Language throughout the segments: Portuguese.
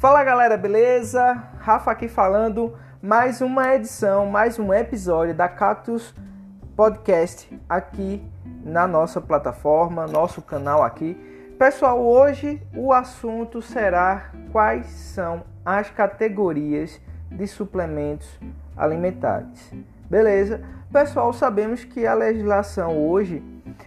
Fala galera, beleza? Rafa aqui falando, mais uma edição, mais um episódio da Cactus Podcast aqui na nossa plataforma, nosso canal aqui. Pessoal, hoje o assunto será quais são as categorias de suplementos alimentares. Beleza? Pessoal, sabemos que a legislação hoje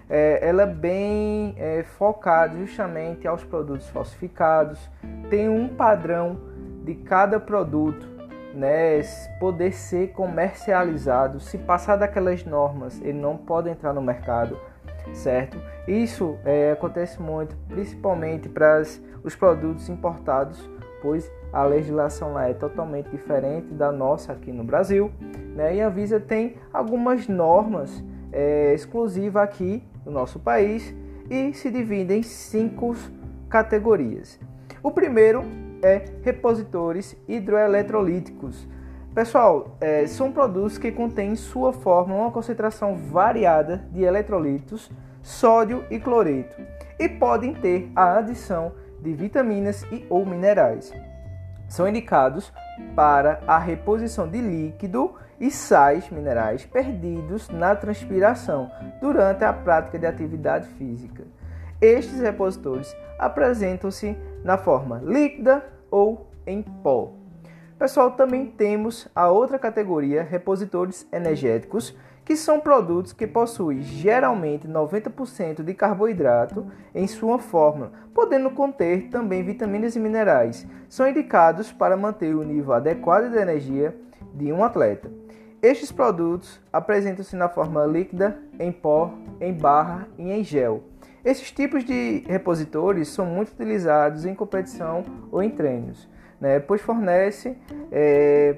é, ela é bem é, focada justamente aos produtos falsificados, tem um padrão de cada produto né, poder ser comercializado. Se passar daquelas normas, ele não pode entrar no mercado, certo? Isso é, acontece muito, principalmente para os produtos importados, pois a legislação lá é totalmente diferente da nossa aqui no Brasil, né? E a Visa tem algumas normas é, exclusiva aqui no nosso país e se divide em cinco categorias. O primeiro é repositores hidroeletrolíticos. Pessoal, é, são produtos que contêm em sua forma uma concentração variada de eletrolitos, sódio e cloreto e podem ter a adição de vitaminas e ou minerais. São indicados para a reposição de líquido e sais minerais perdidos na transpiração durante a prática de atividade física. Estes repositores apresentam-se na forma líquida ou em pó. Pessoal, também temos a outra categoria, repositores energéticos, que são produtos que possuem geralmente 90% de carboidrato em sua fórmula, podendo conter também vitaminas e minerais. São indicados para manter o nível adequado de energia de um atleta. Estes produtos apresentam-se na forma líquida, em pó, em barra e em gel. Esses tipos de repositores são muito utilizados em competição ou em treinos, né, pois fornece é,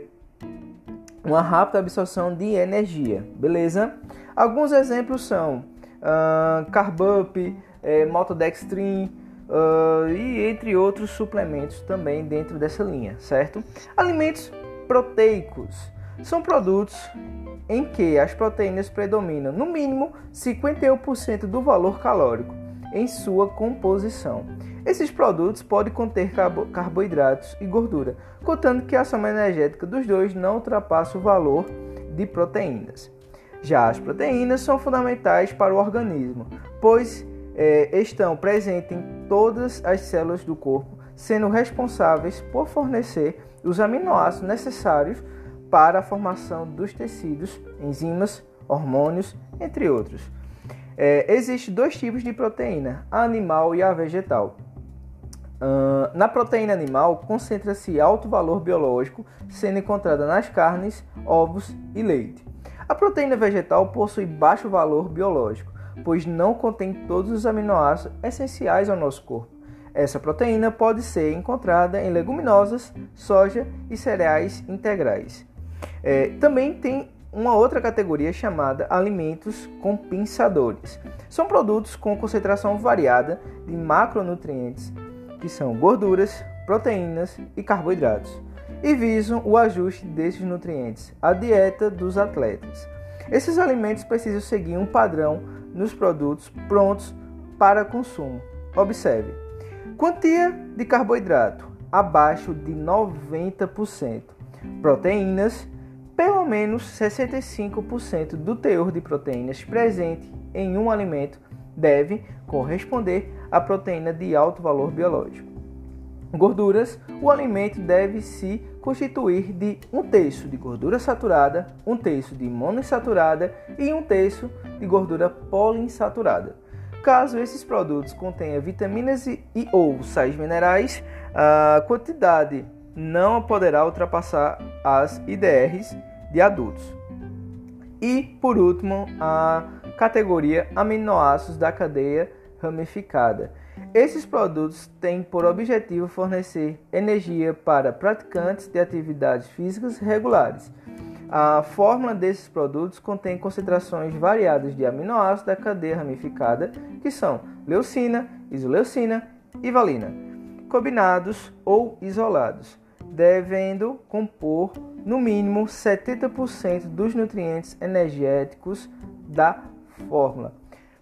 uma rápida absorção de energia, beleza? Alguns exemplos são uh, Carbup, é, Maltodextrin uh, e entre outros suplementos também dentro dessa linha, certo? Alimentos proteicos são produtos em que as proteínas predominam no mínimo 51% do valor calórico em sua composição. Esses produtos podem conter carbo carboidratos e gordura, contando que a soma energética dos dois não ultrapassa o valor de proteínas. Já as proteínas são fundamentais para o organismo, pois é, estão presentes em todas as células do corpo, sendo responsáveis por fornecer os aminoácidos necessários para a formação dos tecidos, enzimas, hormônios, entre outros. É, Existem dois tipos de proteína, a animal e a vegetal. Na proteína animal, concentra-se alto valor biológico, sendo encontrada nas carnes, ovos e leite. A proteína vegetal possui baixo valor biológico, pois não contém todos os aminoácidos essenciais ao nosso corpo. Essa proteína pode ser encontrada em leguminosas, soja e cereais integrais. É, também tem uma outra categoria chamada alimentos compensadores. São produtos com concentração variada de macronutrientes, que são gorduras, proteínas e carboidratos, e visam o ajuste desses nutrientes à dieta dos atletas. Esses alimentos precisam seguir um padrão nos produtos prontos para consumo. Observe: quantia de carboidrato abaixo de 90%, proteínas pelo menos 65% do teor de proteínas presente em um alimento deve corresponder à proteína de alto valor biológico. Gorduras: o alimento deve se constituir de um terço de gordura saturada, um terço de monoinsaturada e um terço de gordura poliinsaturada. Caso esses produtos contenham vitaminas e ou sais minerais, a quantidade não poderá ultrapassar as IDRs de adultos. E, por último, a categoria aminoácidos da cadeia ramificada. Esses produtos têm por objetivo fornecer energia para praticantes de atividades físicas regulares. A fórmula desses produtos contém concentrações variadas de aminoácidos da cadeia ramificada, que são leucina, isoleucina e valina, combinados ou isolados devendo compor no mínimo 70% dos nutrientes energéticos da fórmula.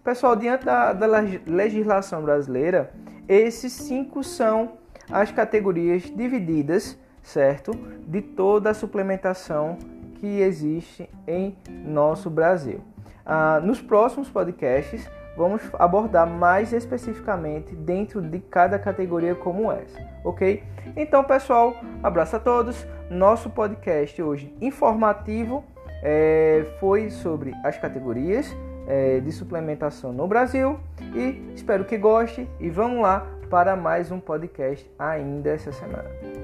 Pessoal, diante da, da legislação brasileira, esses cinco são as categorias divididas, certo? De toda a suplementação que existe em nosso Brasil. Ah, nos próximos podcasts, vamos abordar mais especificamente dentro de cada categoria como essa, ok? Então, pessoal, abraço a todos. Nosso podcast hoje informativo é, foi sobre as categorias é, de suplementação no Brasil e espero que goste e vamos lá para mais um podcast ainda essa semana.